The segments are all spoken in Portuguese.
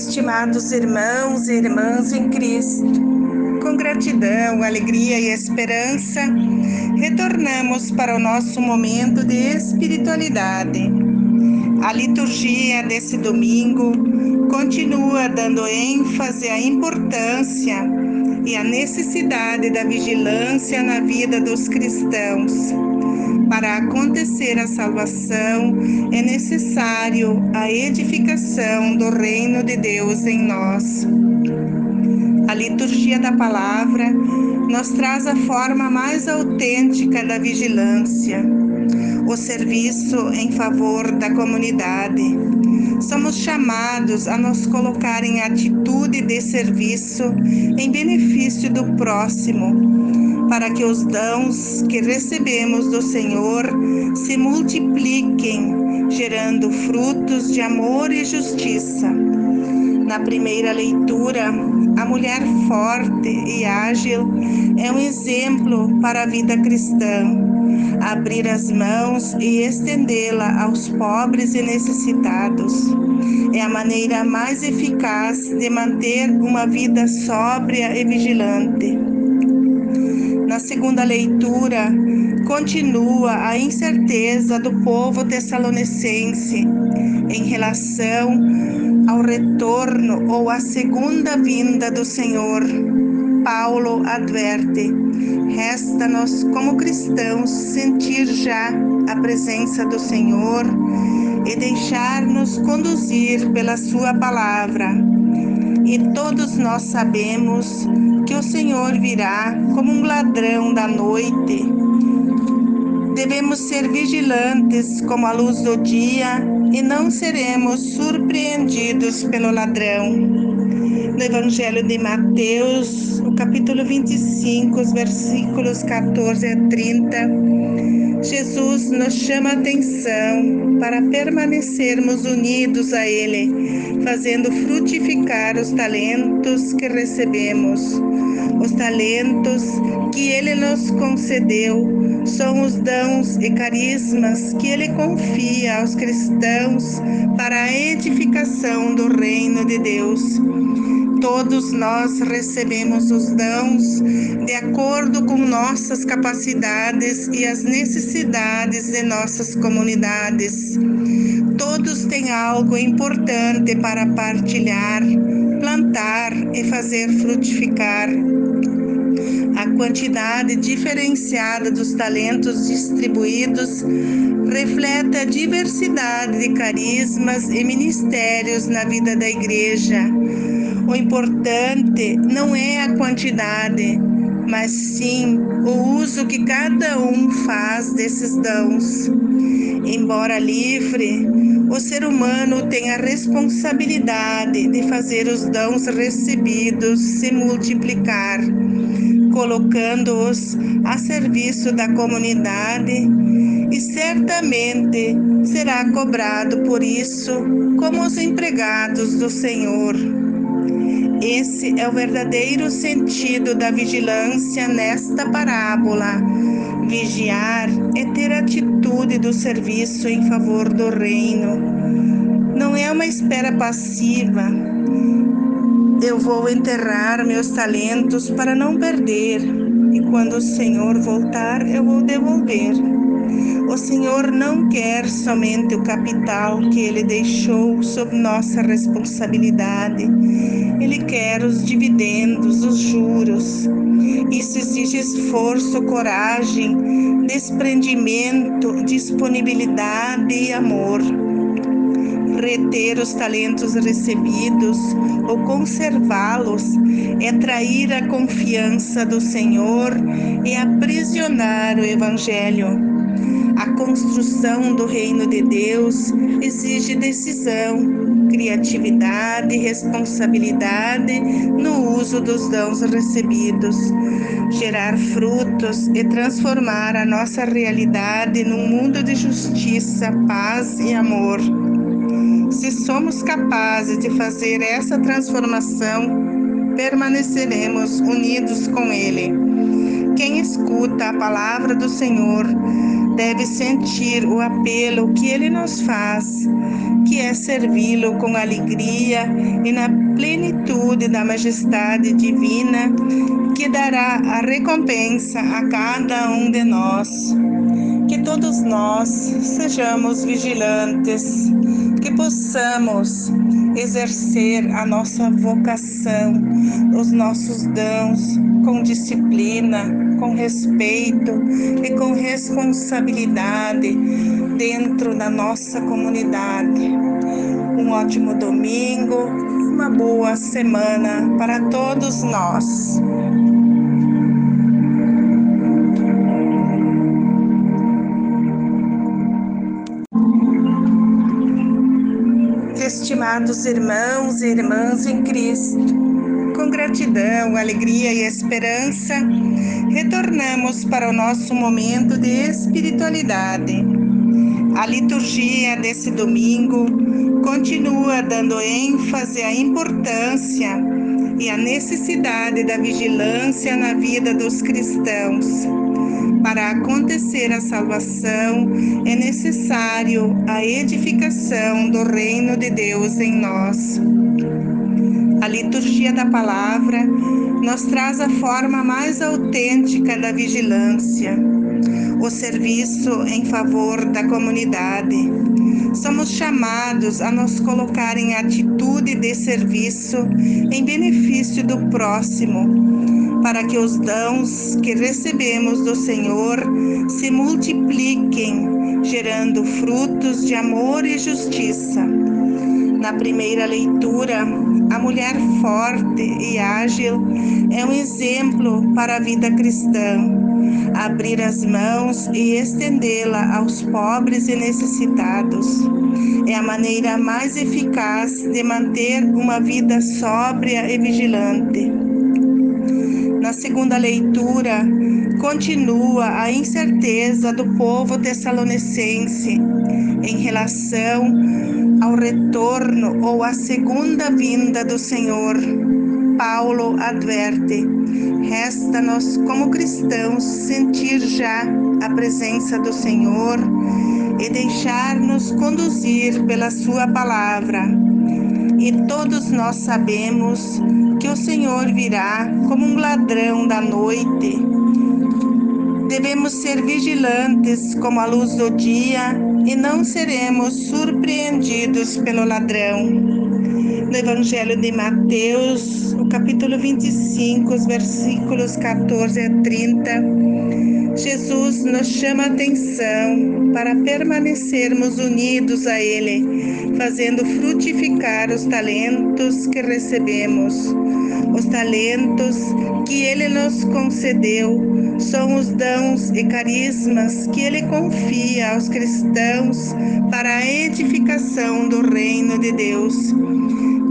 estimados irmãos e irmãs em Cristo. Com gratidão, alegria e esperança, retornamos para o nosso momento de espiritualidade. A liturgia desse domingo continua dando ênfase à importância e à necessidade da vigilância na vida dos cristãos para acontecer a salvação, é necessário a edificação do reino de Deus em nós. A liturgia da palavra nos traz a forma mais autêntica da vigilância, o serviço em favor da comunidade. Somos chamados a nos colocar em atitude de serviço em benefício do próximo para que os dons que recebemos do Senhor se multipliquem, gerando frutos de amor e justiça. Na primeira leitura, a mulher forte e ágil é um exemplo para a vida cristã. Abrir as mãos e estendê-la aos pobres e necessitados é a maneira mais eficaz de manter uma vida sóbria e vigilante na segunda leitura, continua a incerteza do povo tessalonicense em relação ao retorno ou à segunda vinda do Senhor. Paulo adverte: resta-nos, como cristãos, sentir já a presença do Senhor e deixar-nos conduzir pela Sua palavra. E todos nós sabemos que o Senhor virá como um ladrão da noite. Devemos ser vigilantes como a luz do dia e não seremos surpreendidos pelo ladrão. No Evangelho de Mateus, o capítulo 25, os versículos 14 a 30, Jesus nos chama a atenção para permanecermos unidos a Ele, fazendo frutificar os talentos que recebemos os talentos que Ele nos concedeu são os dons e carismas que Ele confia aos cristãos para a edificação do reino de Deus. Todos nós recebemos os dons de acordo com nossas capacidades e as necessidades de nossas comunidades. Todos têm algo importante para partilhar, plantar e fazer frutificar quantidade diferenciada dos talentos distribuídos reflete a diversidade de carismas e ministérios na vida da igreja. O importante não é a quantidade, mas sim o uso que cada um faz desses dons. Embora livre, o ser humano tem a responsabilidade de fazer os dons recebidos se multiplicar colocando-os a serviço da comunidade e certamente será cobrado por isso como os empregados do Senhor. Esse é o verdadeiro sentido da vigilância nesta parábola. Vigiar é ter atitude do serviço em favor do reino. Não é uma espera passiva, eu vou enterrar meus talentos para não perder, e quando o Senhor voltar, eu vou devolver. O Senhor não quer somente o capital que Ele deixou sob nossa responsabilidade, Ele quer os dividendos, os juros. Isso exige esforço, coragem, desprendimento, disponibilidade e amor reter os talentos recebidos ou conservá-los é trair a confiança do Senhor e aprisionar o Evangelho. A construção do reino de Deus exige decisão, criatividade e responsabilidade no uso dos dons recebidos, gerar frutos e transformar a nossa realidade num mundo de justiça, paz e amor. Se somos capazes de fazer essa transformação, permaneceremos unidos com Ele. Quem escuta a palavra do Senhor deve sentir o apelo que ele nos faz, que é servi-lo com alegria e na plenitude da majestade divina, que dará a recompensa a cada um de nós. Que todos nós sejamos vigilantes, possamos exercer a nossa vocação, os nossos dons com disciplina, com respeito e com responsabilidade dentro da nossa comunidade. Um ótimo domingo, uma boa semana para todos nós. Estimados irmãos e irmãs em Cristo, com gratidão, alegria e esperança, retornamos para o nosso momento de espiritualidade. A liturgia desse domingo continua dando ênfase à importância e à necessidade da vigilância na vida dos cristãos para acontecer a salvação, é necessário a edificação do reino de Deus em nós. A liturgia da palavra nos traz a forma mais autêntica da vigilância, o serviço em favor da comunidade. Somos chamados a nos colocar em atitude de serviço em benefício do próximo para que os dons que recebemos do Senhor se multipliquem, gerando frutos de amor e justiça. Na primeira leitura, a mulher forte e ágil é um exemplo para a vida cristã. Abrir as mãos e estendê-la aos pobres e necessitados é a maneira mais eficaz de manter uma vida sóbria e vigilante na segunda leitura, continua a incerteza do povo tessalonicense em relação ao retorno ou à segunda vinda do Senhor. Paulo adverte: resta-nos, como cristãos, sentir já a presença do Senhor e deixar-nos conduzir pela Sua palavra. E todos nós sabemos que o Senhor virá como um ladrão da noite. Devemos ser vigilantes como a luz do dia e não seremos surpreendidos pelo ladrão. No Evangelho de Mateus, o capítulo 25, os versículos 14 a 30, Jesus nos chama a atenção para permanecermos unidos a Ele, fazendo frutificar os talentos que recebemos. Os talentos que Ele nos concedeu são os dons e carismas que Ele confia aos cristãos para a edificação do reino de Deus.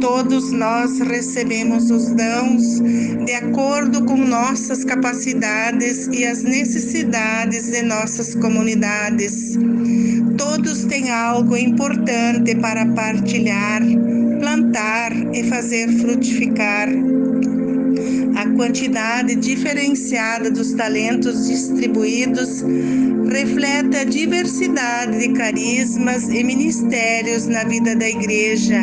Todos nós recebemos os dons de acordo com nossas capacidades e as necessidades de nossas comunidades. Todos têm algo importante para partilhar, plantar e fazer frutificar quantidade diferenciada dos talentos distribuídos reflete a diversidade de carismas e ministérios na vida da igreja.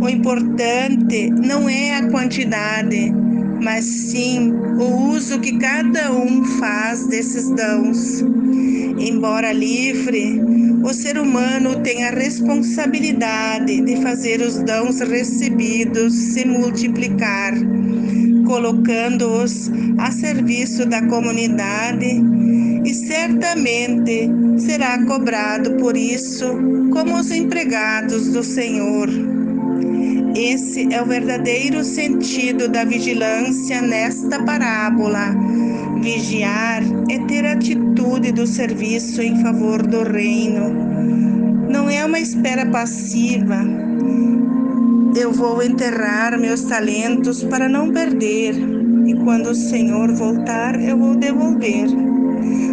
O importante não é a quantidade, mas sim o uso que cada um faz desses dons. Embora livre, o ser humano tem a responsabilidade de fazer os dons recebidos se multiplicar colocando-os a serviço da comunidade e certamente será cobrado por isso como os empregados do Senhor. Esse é o verdadeiro sentido da vigilância nesta parábola. Vigiar é ter atitude do serviço em favor do reino. Não é uma espera passiva, eu vou enterrar meus talentos para não perder, e quando o Senhor voltar, eu vou devolver.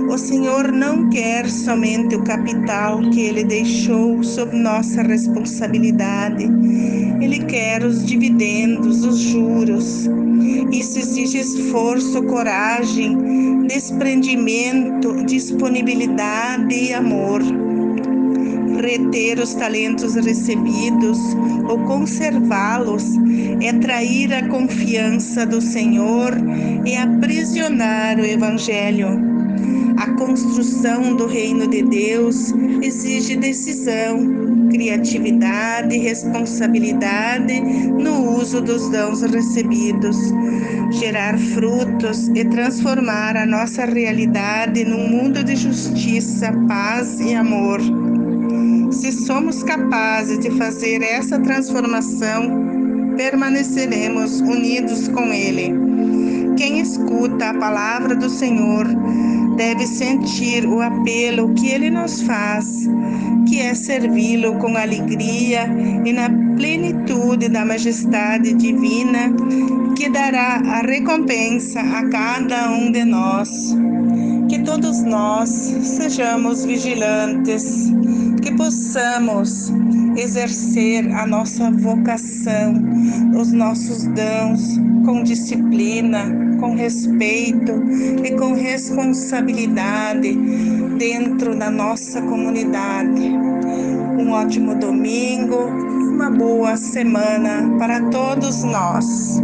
O Senhor não quer somente o capital que Ele deixou sob nossa responsabilidade, Ele quer os dividendos, os juros. Isso exige esforço, coragem, desprendimento, disponibilidade e amor reter os talentos recebidos ou conservá-los é trair a confiança do Senhor e aprisionar o Evangelho. A construção do reino de Deus exige decisão, criatividade e responsabilidade no uso dos dons recebidos, gerar frutos e transformar a nossa realidade num mundo de justiça, paz e amor. Se somos capazes de fazer essa transformação, permaneceremos unidos com Ele. Quem escuta a palavra do Senhor deve sentir o apelo que Ele nos faz, que é servi-lo com alegria e na plenitude da majestade divina, que dará a recompensa a cada um de nós. Que todos nós sejamos vigilantes que possamos exercer a nossa vocação, os nossos dons com disciplina, com respeito e com responsabilidade dentro da nossa comunidade. Um ótimo domingo, uma boa semana para todos nós.